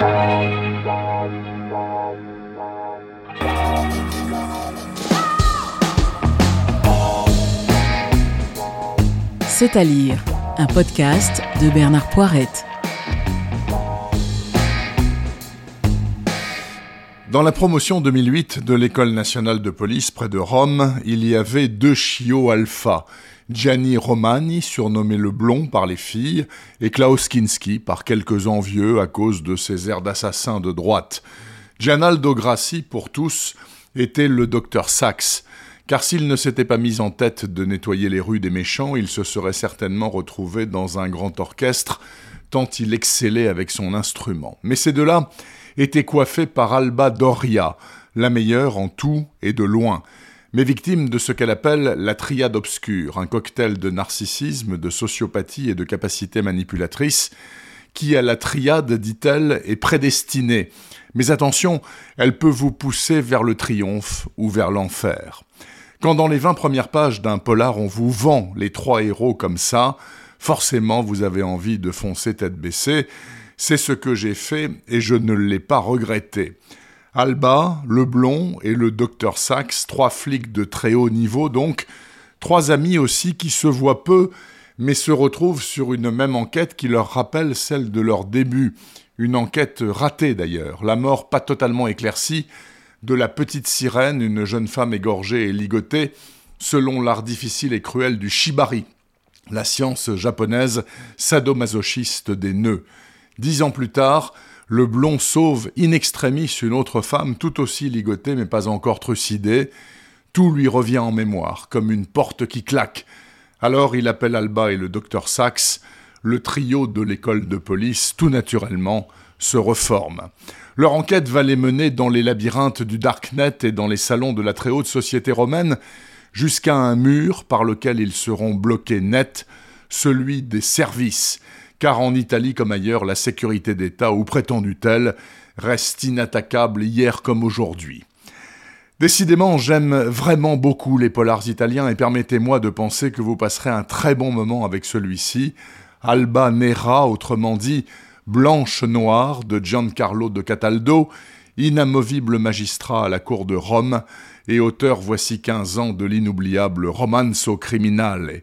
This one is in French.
C'est à lire, un podcast de Bernard Poirette. Dans la promotion 2008 de l'École nationale de police près de Rome, il y avait deux chiots alpha. Gianni Romani, surnommé le blond par les filles, et Klaus Kinski par quelques envieux à cause de ses airs d'assassin de droite. Gianaldo Grassi, pour tous, était le docteur Sachs, car s'il ne s'était pas mis en tête de nettoyer les rues des méchants, il se serait certainement retrouvé dans un grand orchestre, tant il excellait avec son instrument. Mais ces deux-là étaient coiffés par Alba Doria, la meilleure en tout et de loin, mais victime de ce qu'elle appelle la triade obscure, un cocktail de narcissisme, de sociopathie et de capacité manipulatrice, qui à la triade, dit-elle, est prédestinée. Mais attention, elle peut vous pousser vers le triomphe ou vers l'enfer. Quand dans les 20 premières pages d'un polar on vous vend les trois héros comme ça, forcément vous avez envie de foncer tête baissée. C'est ce que j'ai fait et je ne l'ai pas regretté. Alba, le blond et le docteur Sachs, trois flics de très haut niveau donc, trois amis aussi qui se voient peu mais se retrouvent sur une même enquête qui leur rappelle celle de leur début, une enquête ratée d'ailleurs, la mort pas totalement éclaircie, de la petite sirène, une jeune femme égorgée et ligotée, selon l'art difficile et cruel du shibari, la science japonaise sadomasochiste des nœuds. Dix ans plus tard, le blond sauve in extremis une autre femme tout aussi ligotée mais pas encore trucidée. Tout lui revient en mémoire, comme une porte qui claque. Alors il appelle Alba et le docteur Sachs. Le trio de l'école de police, tout naturellement, se reforme. Leur enquête va les mener dans les labyrinthes du Darknet et dans les salons de la très haute société romaine, jusqu'à un mur par lequel ils seront bloqués net, celui des services, car en Italie comme ailleurs, la sécurité d'État, ou prétendue telle, reste inattaquable hier comme aujourd'hui. Décidément, j'aime vraiment beaucoup les polars italiens et permettez-moi de penser que vous passerez un très bon moment avec celui-ci, Alba Nera, autrement dit, Blanche-Noire de Giancarlo de Cataldo, inamovible magistrat à la cour de Rome et auteur voici 15 ans de l'inoubliable Romanzo Criminale.